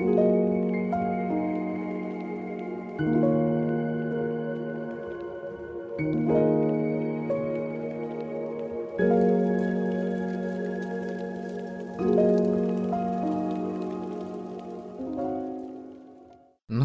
Ну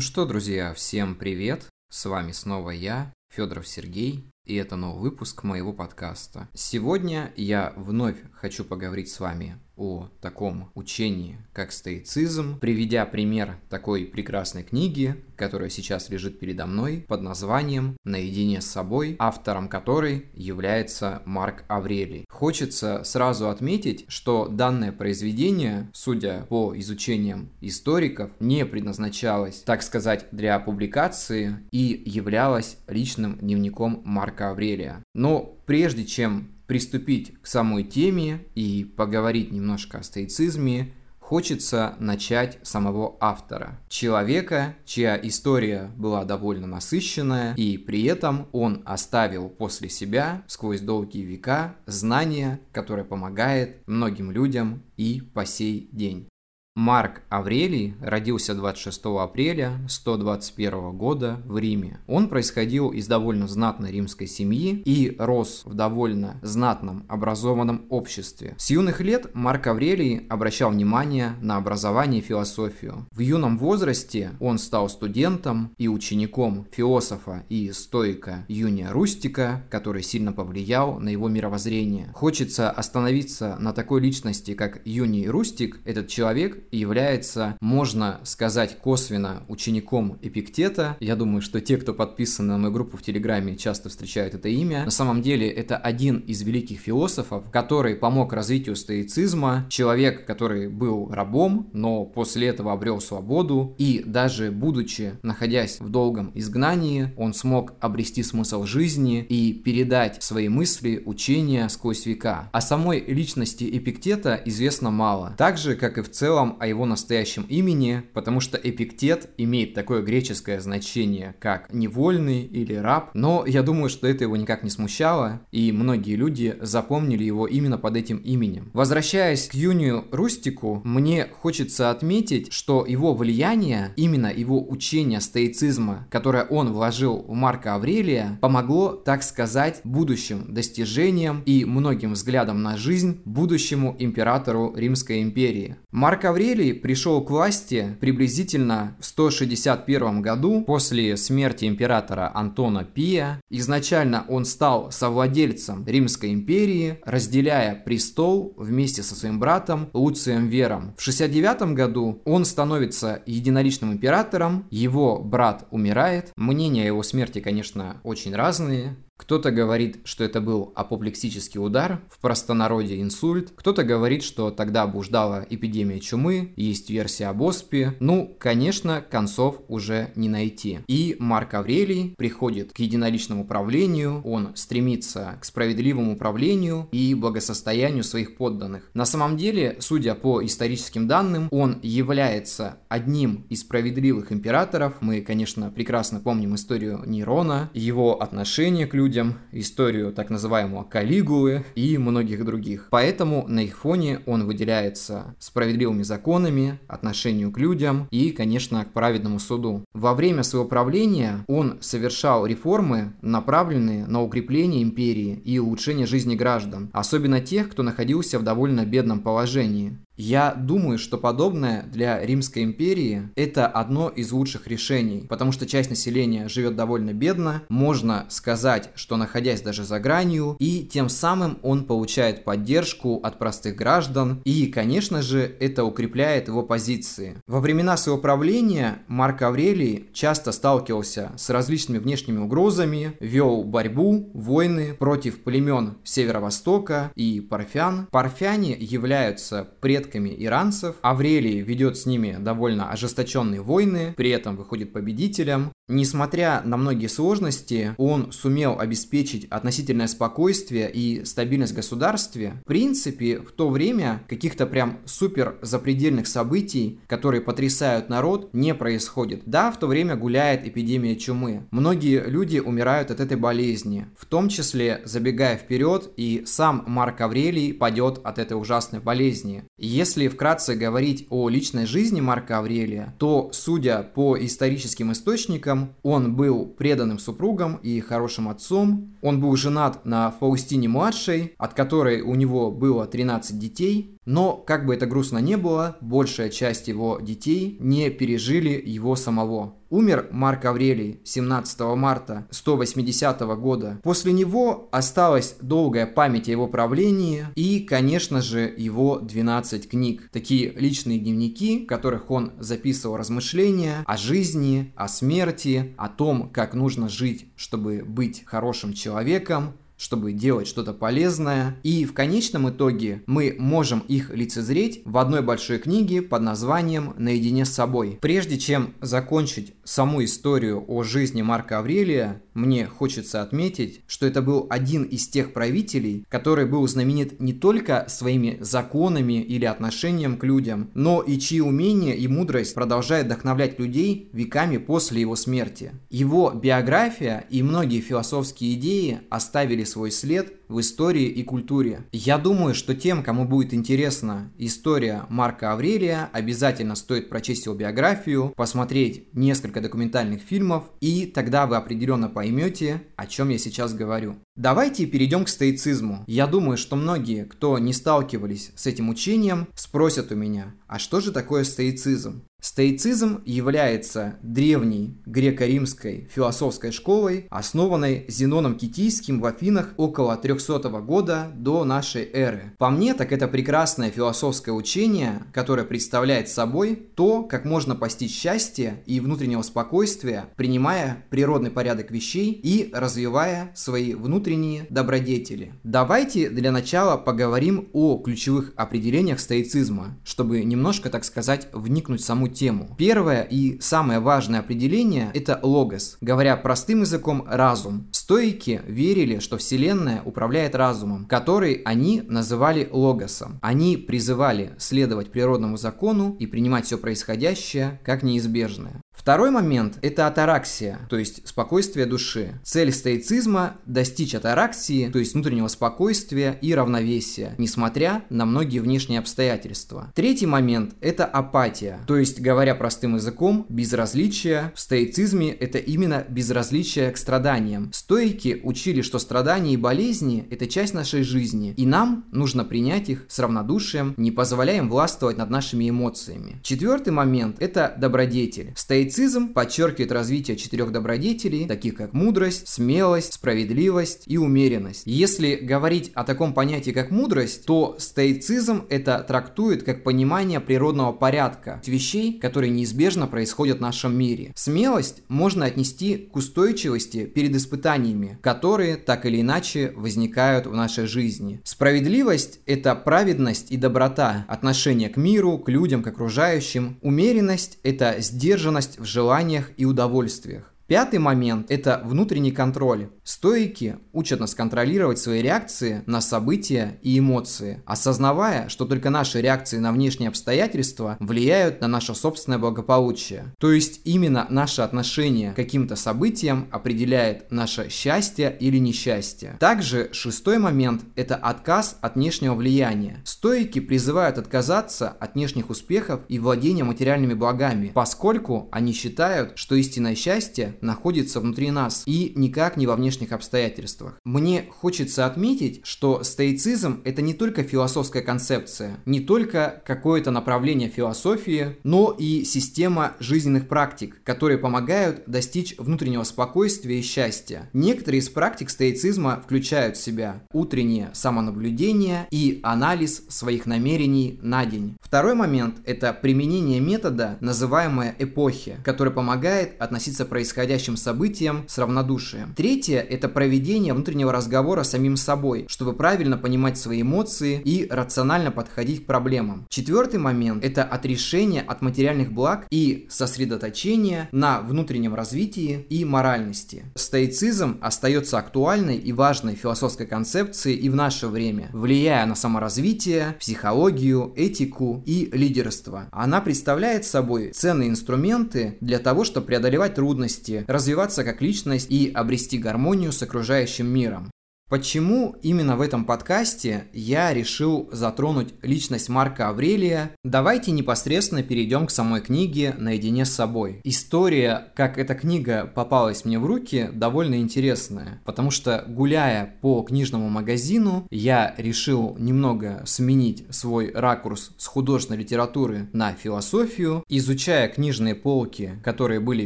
что, друзья, всем привет! С вами снова я, Федоров Сергей, и это новый выпуск моего подкаста. Сегодня я вновь хочу поговорить с вами о таком учении, как стоицизм, приведя пример такой прекрасной книги, которая сейчас лежит передо мной под названием «Наедине с собой», автором которой является Марк Аврелий. Хочется сразу отметить, что данное произведение, судя по изучениям историков, не предназначалось, так сказать, для публикации и являлось личным дневником Марка Аврелия. Но прежде чем приступить к самой теме и поговорить немножко о стоицизме, хочется начать самого автора. Человека, чья история была довольно насыщенная, и при этом он оставил после себя сквозь долгие века знания, которое помогает многим людям и по сей день. Марк Аврелий родился 26 апреля 121 года в Риме. Он происходил из довольно знатной римской семьи и рос в довольно знатном образованном обществе. С юных лет Марк Аврелий обращал внимание на образование и философию. В юном возрасте он стал студентом и учеником философа и стоика Юния Рустика, который сильно повлиял на его мировоззрение. Хочется остановиться на такой личности, как Юний Рустик. Этот человек является, можно сказать, косвенно учеником Эпиктета. Я думаю, что те, кто подписан на мою группу в Телеграме, часто встречают это имя. На самом деле, это один из великих философов, который помог развитию стоицизма. Человек, который был рабом, но после этого обрел свободу. И даже будучи, находясь в долгом изгнании, он смог обрести смысл жизни и передать свои мысли, учения сквозь века. О самой личности Эпиктета известно мало. Так же, как и в целом о его настоящем имени, потому что Эпиктет имеет такое греческое значение, как невольный или раб, но я думаю, что это его никак не смущало, и многие люди запомнили его именно под этим именем. Возвращаясь к Юнию Рустику, мне хочется отметить, что его влияние, именно его учение стоицизма, которое он вложил в Марка Аврелия, помогло, так сказать, будущим достижениям и многим взглядам на жизнь будущему императору Римской империи. Марк Аврелий Аврелий пришел к власти приблизительно в 161 году после смерти императора Антона Пия. Изначально он стал совладельцем Римской империи, разделяя престол вместе со своим братом Луцием Вером. В 69 году он становится единоличным императором, его брат умирает. Мнения о его смерти, конечно, очень разные. Кто-то говорит, что это был апоплексический удар, в простонародье инсульт. Кто-то говорит, что тогда буждала эпидемия чумы, есть версия об оспе. Ну, конечно, концов уже не найти. И Марк Аврелий приходит к единоличному правлению, он стремится к справедливому управлению и благосостоянию своих подданных. На самом деле, судя по историческим данным, он является одним из справедливых императоров. Мы, конечно, прекрасно помним историю Нерона, его отношение к людям, людям, историю так называемого Калигулы и многих других. Поэтому на их фоне он выделяется справедливыми законами, отношению к людям и, конечно, к праведному суду. Во время своего правления он совершал реформы, направленные на укрепление империи и улучшение жизни граждан, особенно тех, кто находился в довольно бедном положении. Я думаю, что подобное для Римской империи это одно из лучших решений, потому что часть населения живет довольно бедно, можно сказать, что находясь даже за гранью, и тем самым он получает поддержку от простых граждан, и, конечно же, это укрепляет его позиции. Во времена своего правления Марк Аврелий часто сталкивался с различными внешними угрозами, вел борьбу, войны против племен Северо-Востока и парфян. Парфяне являются пред предками иранцев. Аврелий ведет с ними довольно ожесточенные войны, при этом выходит победителем. Несмотря на многие сложности, он сумел обеспечить относительное спокойствие и стабильность в государстве. В принципе, в то время каких-то прям супер запредельных событий, которые потрясают народ, не происходит. Да, в то время гуляет эпидемия чумы. Многие люди умирают от этой болезни, в том числе забегая вперед, и сам Марк Аврелий падет от этой ужасной болезни. Если вкратце говорить о личной жизни Марка Аврелия, то, судя по историческим источникам, он был преданным супругом и хорошим отцом. Он был женат на Фаустине-младшей, от которой у него было 13 детей, но, как бы это грустно не было, большая часть его детей не пережили его самого. Умер Марк Аврелий 17 марта 180 года. После него осталась долгая память о его правлении и, конечно же, его 12 книг. Такие личные дневники, в которых он записывал размышления о жизни, о смерти, о том, как нужно жить, чтобы быть хорошим человеком, чтобы делать что-то полезное. И в конечном итоге мы можем их лицезреть в одной большой книге под названием «Наедине с собой». Прежде чем закончить саму историю о жизни Марка Аврелия, мне хочется отметить, что это был один из тех правителей, который был знаменит не только своими законами или отношением к людям, но и чьи умения и мудрость продолжают вдохновлять людей веками после его смерти. Его биография и многие философские идеи оставили свой след в истории и культуре. Я думаю, что тем, кому будет интересна история Марка Аврелия, обязательно стоит прочесть его биографию, посмотреть несколько документальных фильмов, и тогда вы определенно поймете, о чем я сейчас говорю. Давайте перейдем к стоицизму. Я думаю, что многие, кто не сталкивались с этим учением, спросят у меня, а что же такое стоицизм? Стоицизм является древней греко-римской философской школой, основанной Зеноном Китийским в Афинах около 300 года до нашей эры. По мне, так это прекрасное философское учение, которое представляет собой то, как можно постичь счастье и внутреннего спокойствия, принимая природный порядок вещей и развивая свои внутренние добродетели. Давайте для начала поговорим о ключевых определениях стоицизма, чтобы немножко, так сказать, вникнуть в саму тему. Первое и самое важное определение – это логос. Говоря простым языком, разум. Стоики верили, что Вселенная управляет разумом, который они называли логосом. Они призывали следовать природному закону и принимать все происходящее как неизбежное. Второй момент – это атараксия, то есть спокойствие души. Цель стоицизма – достичь атараксии, то есть внутреннего спокойствия и равновесия, несмотря на многие внешние обстоятельства. Третий момент – это апатия, то есть, говоря простым языком, безразличие. В стоицизме это именно безразличие к страданиям. Стоики учили, что страдания и болезни – это часть нашей жизни, и нам нужно принять их с равнодушием, не позволяя им властвовать над нашими эмоциями. Четвертый момент – это добродетель. Стоицизм Стоицизм подчеркивает развитие четырех добродетелей, таких как мудрость, смелость, справедливость и умеренность. Если говорить о таком понятии, как мудрость, то стоицизм это трактует как понимание природного порядка, вещей, которые неизбежно происходят в нашем мире. Смелость можно отнести к устойчивости перед испытаниями, которые так или иначе возникают в нашей жизни. Справедливость – это праведность и доброта, отношение к миру, к людям, к окружающим. Умеренность – это сдержанность в желаниях и удовольствиях. Пятый момент – это внутренний контроль. Стоики учат нас контролировать свои реакции на события и эмоции, осознавая, что только наши реакции на внешние обстоятельства влияют на наше собственное благополучие. То есть именно наше отношение к каким-то событиям определяет наше счастье или несчастье. Также шестой момент – это отказ от внешнего влияния. Стоики призывают отказаться от внешних успехов и владения материальными благами, поскольку они считают, что истинное счастье находится внутри нас и никак не во внешних обстоятельствах. Мне хочется отметить, что стоицизм это не только философская концепция, не только какое-то направление философии, но и система жизненных практик, которые помогают достичь внутреннего спокойствия и счастья. Некоторые из практик стоицизма включают в себя утреннее самонаблюдение и анализ своих намерений на день. Второй момент – это применение метода, называемое эпохи, который помогает относиться к происходящим событиям с равнодушием. Третье – это проведение внутреннего разговора с самим собой, чтобы правильно понимать свои эмоции и рационально подходить к проблемам. Четвертый момент – это отрешение от материальных благ и сосредоточение на внутреннем развитии и моральности. Стоицизм остается актуальной и важной философской концепцией и в наше время, влияя на саморазвитие, психологию, этику и лидерство. Она представляет собой ценные инструменты для того, чтобы преодолевать трудности, развиваться как личность и обрести гармонию с окружающим миром. Почему именно в этом подкасте я решил затронуть личность Марка Аврелия? Давайте непосредственно перейдем к самой книге «Наедине с собой». История, как эта книга попалась мне в руки, довольно интересная, потому что гуляя по книжному магазину, я решил немного сменить свой ракурс с художественной литературы на философию, изучая книжные полки, которые были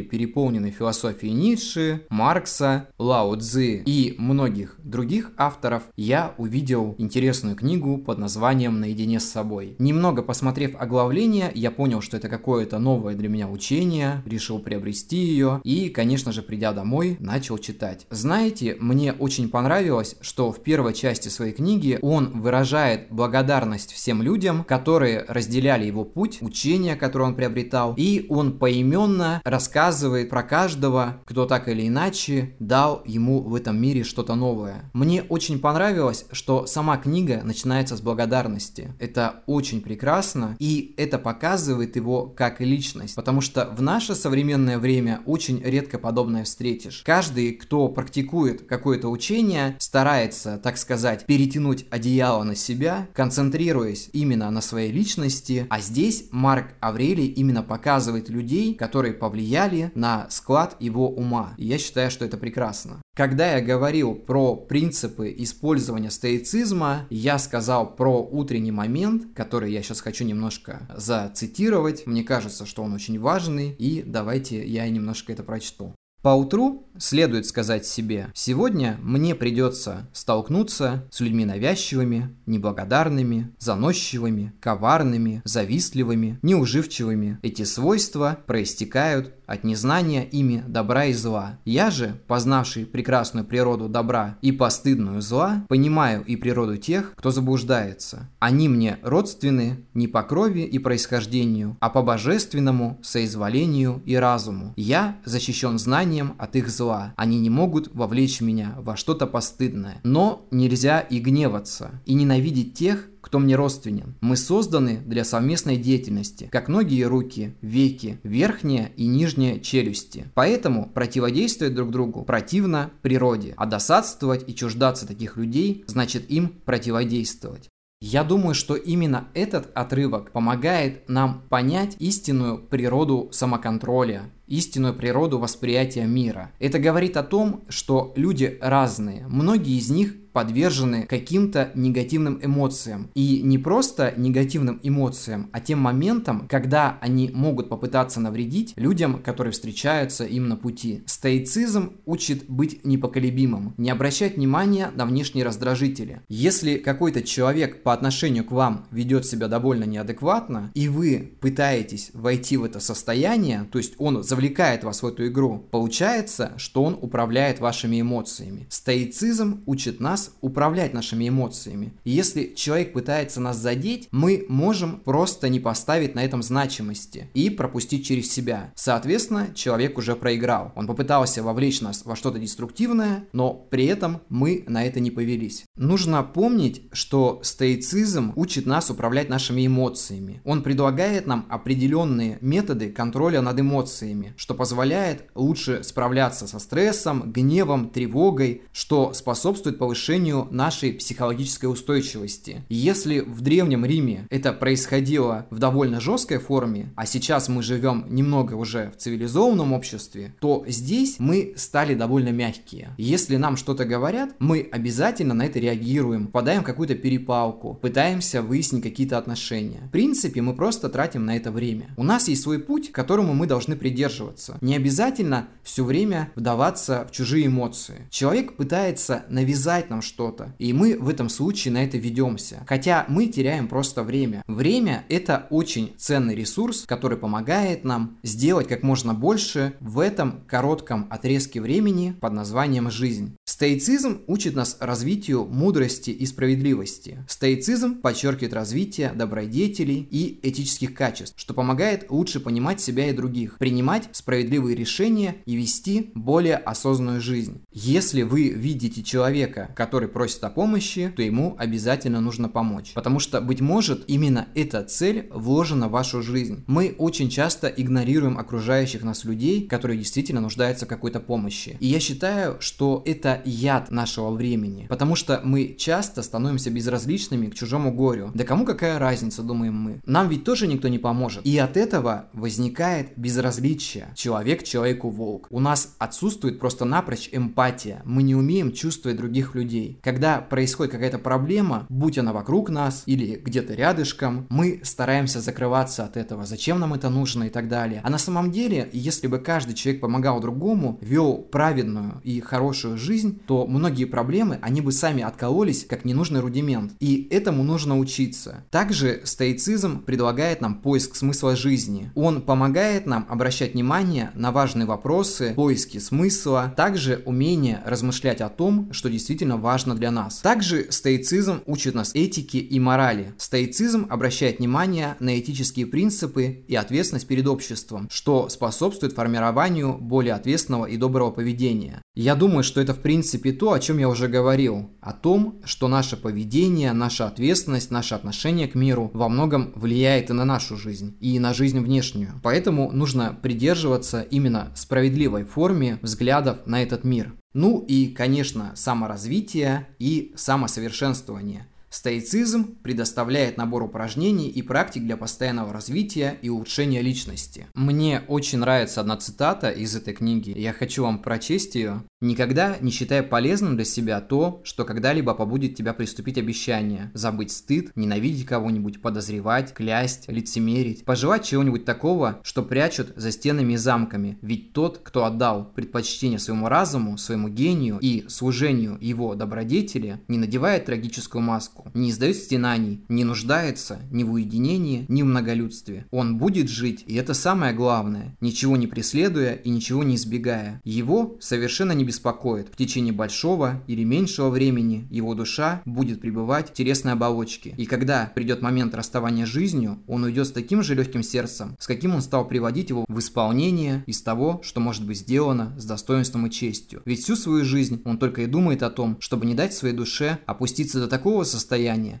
переполнены философией Ницше, Маркса, Лао Цзы и многих других других авторов, я увидел интересную книгу под названием «Наедине с собой». Немного посмотрев оглавление, я понял, что это какое-то новое для меня учение, решил приобрести ее и, конечно же, придя домой, начал читать. Знаете, мне очень понравилось, что в первой части своей книги он выражает благодарность всем людям, которые разделяли его путь, учения, которые он приобретал, и он поименно рассказывает про каждого, кто так или иначе дал ему в этом мире что-то новое. Мне очень понравилось, что сама книга начинается с благодарности. Это очень прекрасно, и это показывает его как личность, потому что в наше современное время очень редко подобное встретишь. Каждый, кто практикует какое-то учение, старается, так сказать, перетянуть одеяло на себя, концентрируясь именно на своей личности, а здесь Марк Аврелий именно показывает людей, которые повлияли на склад его ума. И я считаю, что это прекрасно. Когда я говорил про принципы использования стоицизма, я сказал про утренний момент, который я сейчас хочу немножко зацитировать. Мне кажется, что он очень важный, и давайте я немножко это прочту. Поутру следует сказать себе, сегодня мне придется столкнуться с людьми навязчивыми, неблагодарными, заносчивыми, коварными, завистливыми, неуживчивыми. Эти свойства проистекают от незнания ими добра и зла. Я же, познавший прекрасную природу добра и постыдную зла, понимаю и природу тех, кто заблуждается. Они мне родственны не по крови и происхождению, а по божественному соизволению и разуму. Я защищен знанием от их зла. Они не могут вовлечь меня во что-то постыдное. Но нельзя и гневаться, и ненавидеть тех, кто мне родственен. Мы созданы для совместной деятельности, как ноги и руки, веки, верхняя и нижняя челюсти. Поэтому противодействовать друг другу противно природе, а досадствовать и чуждаться таких людей значит им противодействовать. Я думаю, что именно этот отрывок помогает нам понять истинную природу самоконтроля, истинную природу восприятия мира. Это говорит о том, что люди разные. Многие из них подвержены каким-то негативным эмоциям. И не просто негативным эмоциям, а тем моментам, когда они могут попытаться навредить людям, которые встречаются им на пути. Стоицизм учит быть непоколебимым, не обращать внимания на внешние раздражители. Если какой-то человек по отношению к вам ведет себя довольно неадекватно, и вы пытаетесь войти в это состояние, то есть он завлекает вас в эту игру, получается, что он управляет вашими эмоциями. Стоицизм учит нас управлять нашими эмоциями. И если человек пытается нас задеть, мы можем просто не поставить на этом значимости и пропустить через себя. Соответственно, человек уже проиграл. Он попытался вовлечь нас во что-то деструктивное, но при этом мы на это не повелись. Нужно помнить, что стоицизм учит нас управлять нашими эмоциями. Он предлагает нам определенные методы контроля над эмоциями, что позволяет лучше справляться со стрессом, гневом, тревогой, что способствует повышению нашей психологической устойчивости. Если в Древнем Риме это происходило в довольно жесткой форме, а сейчас мы живем немного уже в цивилизованном обществе, то здесь мы стали довольно мягкие. Если нам что-то говорят, мы обязательно на это реагируем, впадаем в какую-то перепалку, пытаемся выяснить какие-то отношения. В принципе, мы просто тратим на это время. У нас есть свой путь, которому мы должны придерживаться. Не обязательно все время вдаваться в чужие эмоции. Человек пытается навязать нам что-то, и мы в этом случае на это ведемся. Хотя мы теряем просто время. Время – это очень ценный ресурс, который помогает нам сделать как можно больше в этом коротком отрезке времени под названием «жизнь». Стоицизм учит нас развитию мудрости и справедливости. Стоицизм подчеркивает развитие добродетелей и этических качеств, что помогает лучше понимать себя и других, принимать справедливые решения и вести более осознанную жизнь. Если вы видите человека, который просит о помощи, то ему обязательно нужно помочь. Потому что, быть может, именно эта цель вложена в вашу жизнь. Мы очень часто игнорируем окружающих нас людей, которые действительно нуждаются в какой-то помощи. И я считаю, что это яд нашего времени, потому что мы часто становимся безразличными к чужому горю. Да кому какая разница, думаем мы. Нам ведь тоже никто не поможет. И от этого возникает безразличие. Человек человеку волк. У нас отсутствует просто напрочь эмпатия. Мы не умеем чувствовать других людей. Когда происходит какая-то проблема, будь она вокруг нас или где-то рядышком, мы стараемся закрываться от этого. Зачем нам это нужно и так далее. А на самом деле, если бы каждый человек помогал другому, вел праведную и хорошую жизнь, то многие проблемы, они бы сами откололись, как ненужный рудимент. И этому нужно учиться. Также стоицизм предлагает нам поиск смысла жизни. Он помогает нам обращать внимание на важные вопросы, поиски смысла, также умение размышлять о том, что действительно важно для нас. Также стоицизм учит нас этике и морали. Стоицизм обращает внимание на этические принципы и ответственность перед обществом, что способствует формированию более ответственного и доброго поведения. Я думаю, что это в принципе то, о чем я уже говорил, о том, что наше поведение, наша ответственность, наше отношение к миру во многом влияет и на нашу жизнь, и на жизнь внешнюю. Поэтому нужно придерживаться именно справедливой форме взглядов на этот мир. Ну и, конечно, саморазвитие и самосовершенствование. Стоицизм предоставляет набор упражнений и практик для постоянного развития и улучшения личности. Мне очень нравится одна цитата из этой книги, я хочу вам прочесть ее. Никогда не считай полезным для себя то, что когда-либо побудет тебя приступить обещание, забыть стыд, ненавидеть кого-нибудь, подозревать, клясть, лицемерить, пожелать чего-нибудь такого, что прячут за стенами и замками. Ведь тот, кто отдал предпочтение своему разуму, своему гению и служению его добродетели, не надевает трагическую маску, не издает стенаний, не нуждается ни в уединении, ни в многолюдстве. Он будет жить, и это самое главное, ничего не преследуя и ничего не избегая. Его совершенно не беспокоит. В течение большого или меньшего времени его душа будет пребывать в телесной оболочке. И когда придет момент расставания с жизнью, он уйдет с таким же легким сердцем, с каким он стал приводить его в исполнение из того, что может быть сделано с достоинством и честью. Ведь всю свою жизнь он только и думает о том, чтобы не дать своей душе опуститься до такого состояния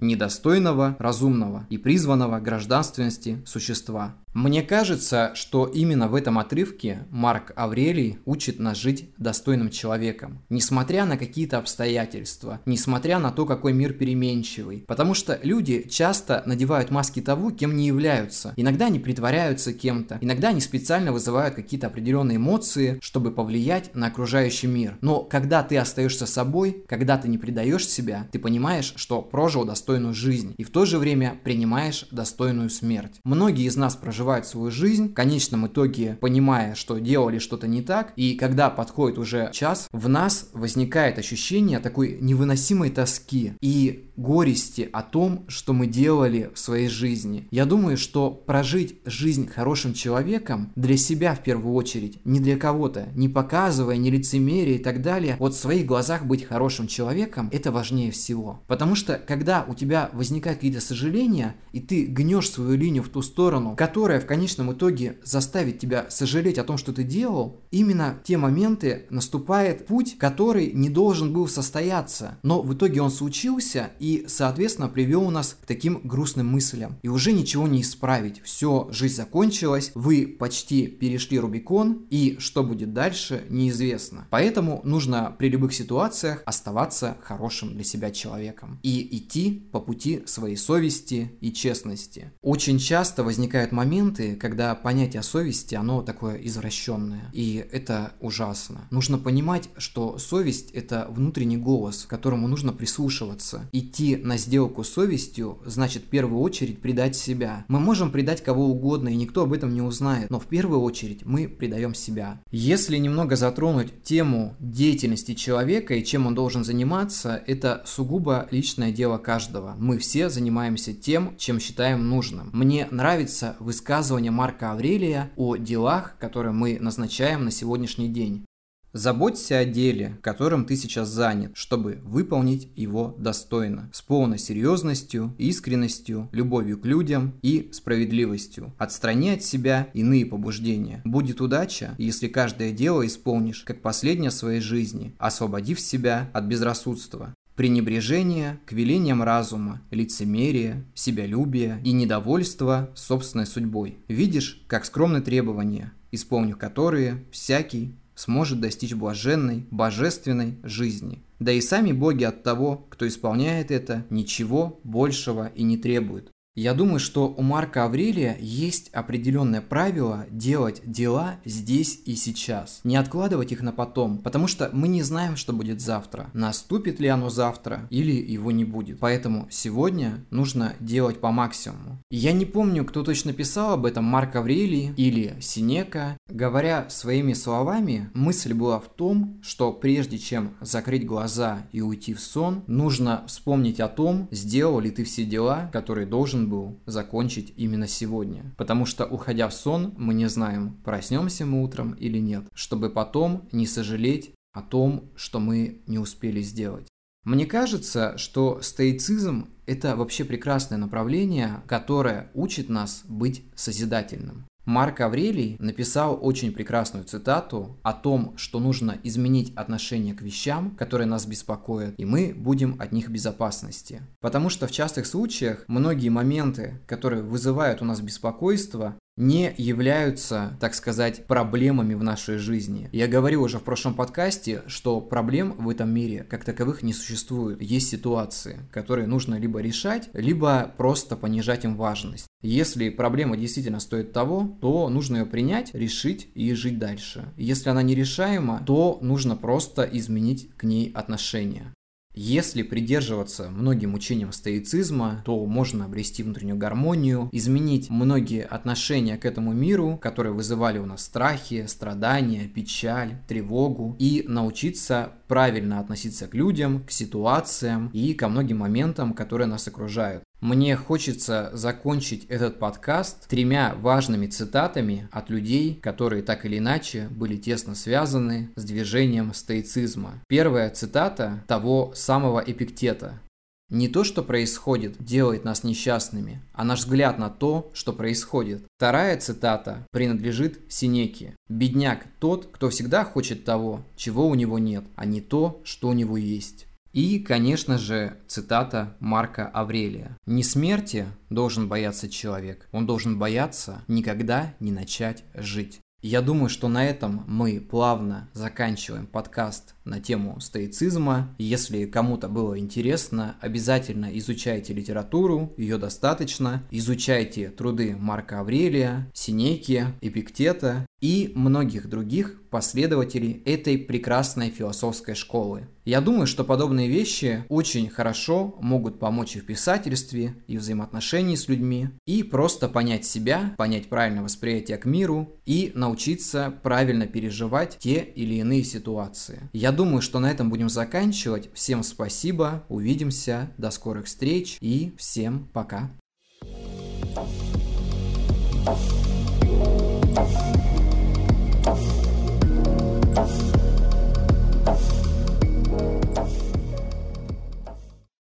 недостойного, разумного и призванного гражданственности существа. Мне кажется, что именно в этом отрывке Марк Аврелий учит нас жить достойным человеком, несмотря на какие-то обстоятельства, несмотря на то, какой мир переменчивый. Потому что люди часто надевают маски того, кем не являются. Иногда они притворяются кем-то, иногда они специально вызывают какие-то определенные эмоции, чтобы повлиять на окружающий мир. Но когда ты остаешься собой, когда ты не предаешь себя, ты понимаешь, что прожил достойную жизнь и в то же время принимаешь достойную смерть. Многие из нас проживают проживают свою жизнь, в конечном итоге понимая, что делали что-то не так, и когда подходит уже час, в нас возникает ощущение такой невыносимой тоски и горести о том, что мы делали в своей жизни. Я думаю, что прожить жизнь хорошим человеком для себя в первую очередь, не для кого-то, не показывая, не лицемерие и так далее, вот в своих глазах быть хорошим человеком, это важнее всего. Потому что когда у тебя возникают какие-то сожаления, и ты гнешь свою линию в ту сторону, которая которая в конечном итоге заставит тебя сожалеть о том, что ты делал, именно в те моменты наступает путь, который не должен был состояться. Но в итоге он случился и, соответственно, привел нас к таким грустным мыслям. И уже ничего не исправить. Все, жизнь закончилась, вы почти перешли Рубикон, и что будет дальше, неизвестно. Поэтому нужно при любых ситуациях оставаться хорошим для себя человеком и идти по пути своей совести и честности. Очень часто возникают моменты, моменты, когда понятие совести, оно такое извращенное. И это ужасно. Нужно понимать, что совесть – это внутренний голос, которому нужно прислушиваться. Идти на сделку с совестью значит в первую очередь предать себя. Мы можем предать кого угодно, и никто об этом не узнает, но в первую очередь мы предаем себя. Если немного затронуть тему деятельности человека и чем он должен заниматься, это сугубо личное дело каждого. Мы все занимаемся тем, чем считаем нужным. Мне нравится высказывать высказывание Марка Аврелия о делах, которые мы назначаем на сегодняшний день. Заботься о деле, которым ты сейчас занят, чтобы выполнить его достойно, с полной серьезностью, искренностью, любовью к людям и справедливостью. Отстрани от себя иные побуждения. Будет удача, если каждое дело исполнишь, как последнее своей жизни, освободив себя от безрассудства пренебрежение к велениям разума, лицемерие, себялюбие и недовольство собственной судьбой. Видишь, как скромны требования, исполнив которые, всякий сможет достичь блаженной, божественной жизни. Да и сами боги от того, кто исполняет это, ничего большего и не требуют. Я думаю, что у Марка Аврелия есть определенное правило делать дела здесь и сейчас. Не откладывать их на потом, потому что мы не знаем, что будет завтра. Наступит ли оно завтра или его не будет. Поэтому сегодня нужно делать по максимуму. Я не помню, кто точно писал об этом, Марк Аврелий или Синека. Говоря своими словами, мысль была в том, что прежде чем закрыть глаза и уйти в сон, нужно вспомнить о том, сделал ли ты все дела, которые должен был закончить именно сегодня. Потому что, уходя в сон, мы не знаем, проснемся мы утром или нет, чтобы потом не сожалеть о том, что мы не успели сделать. Мне кажется, что стоицизм – это вообще прекрасное направление, которое учит нас быть созидательным. Марк Аврелий написал очень прекрасную цитату о том, что нужно изменить отношение к вещам, которые нас беспокоят, и мы будем от них в безопасности. Потому что в частых случаях многие моменты, которые вызывают у нас беспокойство, не являются, так сказать, проблемами в нашей жизни. Я говорил уже в прошлом подкасте, что проблем в этом мире как таковых не существует. Есть ситуации, которые нужно либо решать, либо просто понижать им важность. Если проблема действительно стоит того, то нужно ее принять, решить и жить дальше. Если она нерешаема, то нужно просто изменить к ней отношение. Если придерживаться многим учениям стоицизма, то можно обрести внутреннюю гармонию, изменить многие отношения к этому миру, которые вызывали у нас страхи, страдания, печаль, тревогу, и научиться правильно относиться к людям, к ситуациям и ко многим моментам, которые нас окружают. Мне хочется закончить этот подкаст тремя важными цитатами от людей, которые так или иначе были тесно связаны с движением стоицизма. Первая цитата того самого Эпиктета. Не то, что происходит, делает нас несчастными, а наш взгляд на то, что происходит. Вторая цитата принадлежит Синеке. «Бедняк тот, кто всегда хочет того, чего у него нет, а не то, что у него есть». И, конечно же, цитата Марка Аврелия. «Не смерти должен бояться человек, он должен бояться никогда не начать жить». Я думаю, что на этом мы плавно заканчиваем подкаст на тему стоицизма. Если кому-то было интересно, обязательно изучайте литературу, ее достаточно. Изучайте труды Марка Аврелия, Синеки, Эпиктета и многих других последователей этой прекрасной философской школы. Я думаю, что подобные вещи очень хорошо могут помочь и в писательстве, и в взаимоотношении с людьми, и просто понять себя, понять правильное восприятие к миру и научиться правильно переживать те или иные ситуации. Я думаю, что на этом будем заканчивать. Всем спасибо, увидимся, до скорых встреч и всем пока.